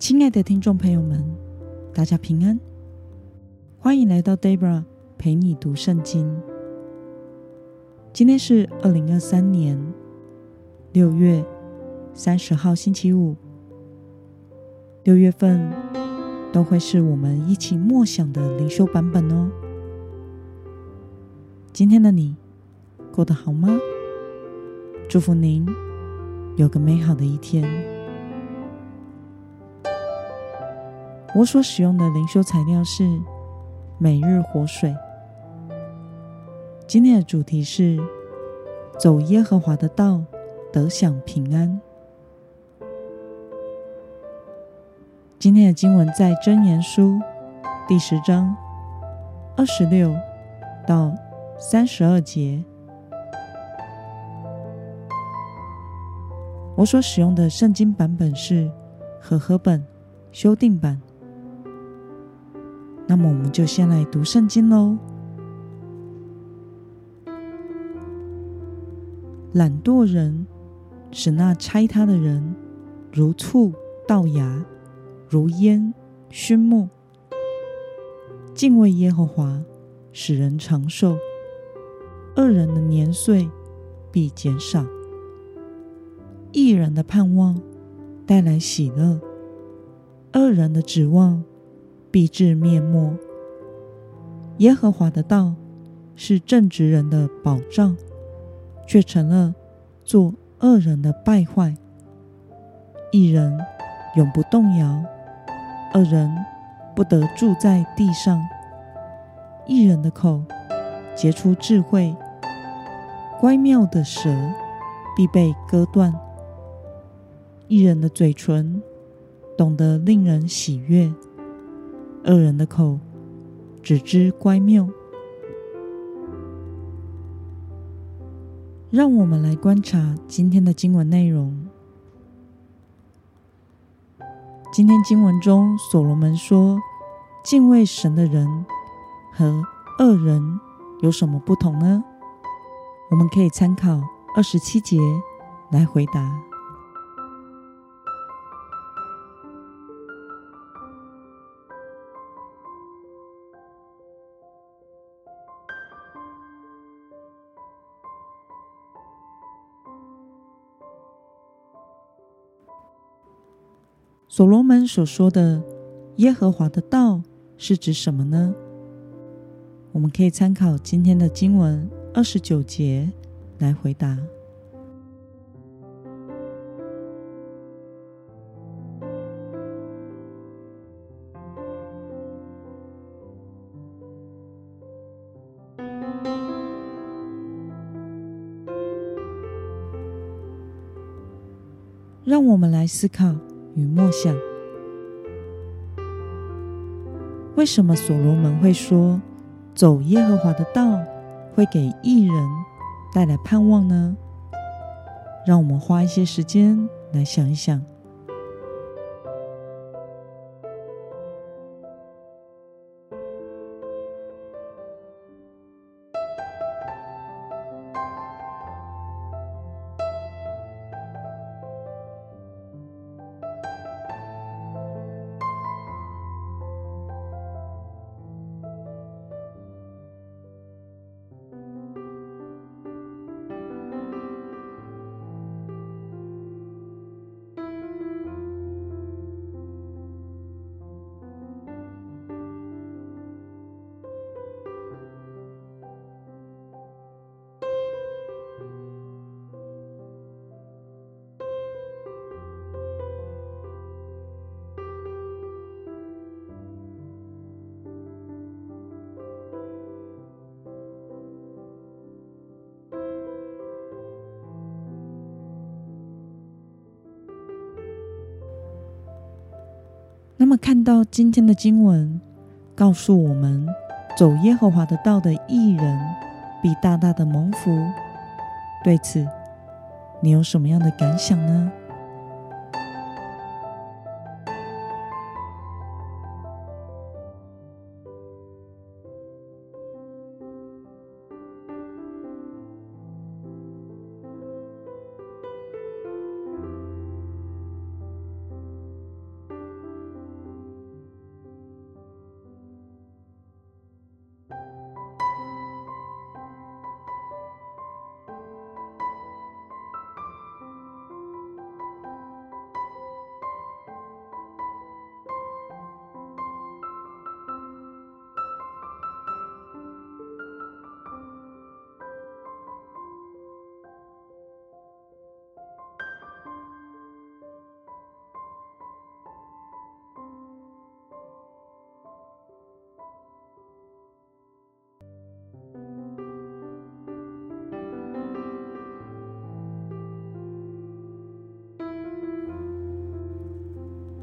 亲爱的听众朋友们，大家平安，欢迎来到 Debra 陪你读圣经。今天是二零二三年六月三十号，星期五。六月份都会是我们一起默想的灵修版本哦。今天的你过得好吗？祝福您有个美好的一天。我所使用的灵修材料是《每日活水》。今天的主题是“走耶和华的道，得享平安”。今天的经文在《箴言书》第十章二十六到三十二节。我所使用的圣经版本是和合本修订版。那么，我们就先来读圣经喽。懒惰人使那拆他的人如醋倒牙，如烟熏没。敬畏耶和华使人长寿，恶人的年岁必减少。义人的盼望带来喜乐，恶人的指望，必致灭没。耶和华的道是正直人的保障，却成了作恶人的败坏。一人永不动摇，二人不得住在地上。一人的口结出智慧，乖谬的舌必被割断。一人的嘴唇懂得令人喜悦。恶人的口只知乖谬。让我们来观察今天的经文内容。今天经文中，所罗门说：“敬畏神的人和恶人有什么不同呢？”我们可以参考二十七节来回答。所罗门所说的耶和华的道是指什么呢？我们可以参考今天的经文二十九节来回答。让我们来思考。与默想，为什么所罗门会说走耶和华的道会给艺人带来盼望呢？让我们花一些时间来想一想。那么，看到今天的经文，告诉我们，走耶和华的道的艺人必大大的蒙福。对此，你有什么样的感想呢？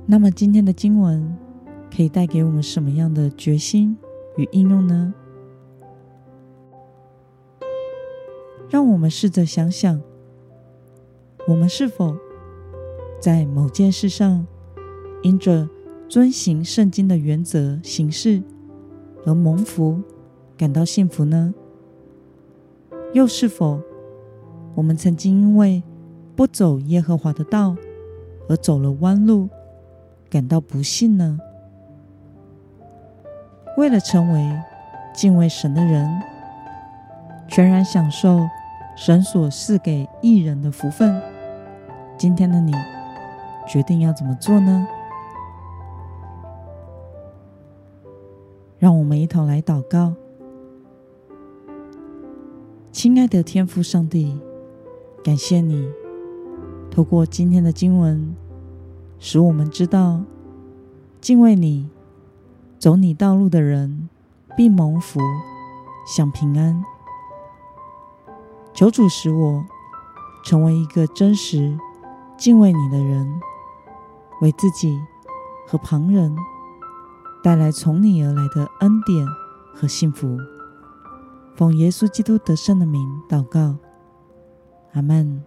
那么今天的经文可以带给我们什么样的决心与应用呢？让我们试着想想，我们是否在某件事上，因着遵行圣经的原则行事而蒙福，感到幸福呢？又是否我们曾经因为不走耶和华的道而走了弯路，感到不幸呢？为了成为敬畏神的人，全然享受神所赐给义人的福分，今天的你决定要怎么做呢？让我们一同来祷告。亲爱的天父上帝，感谢你透过今天的经文。使我们知道，敬畏你、走你道路的人必蒙福、享平安。求主使我成为一个真实敬畏你的人，为自己和旁人带来从你而来的恩典和幸福。奉耶稣基督得胜的名祷告，阿门。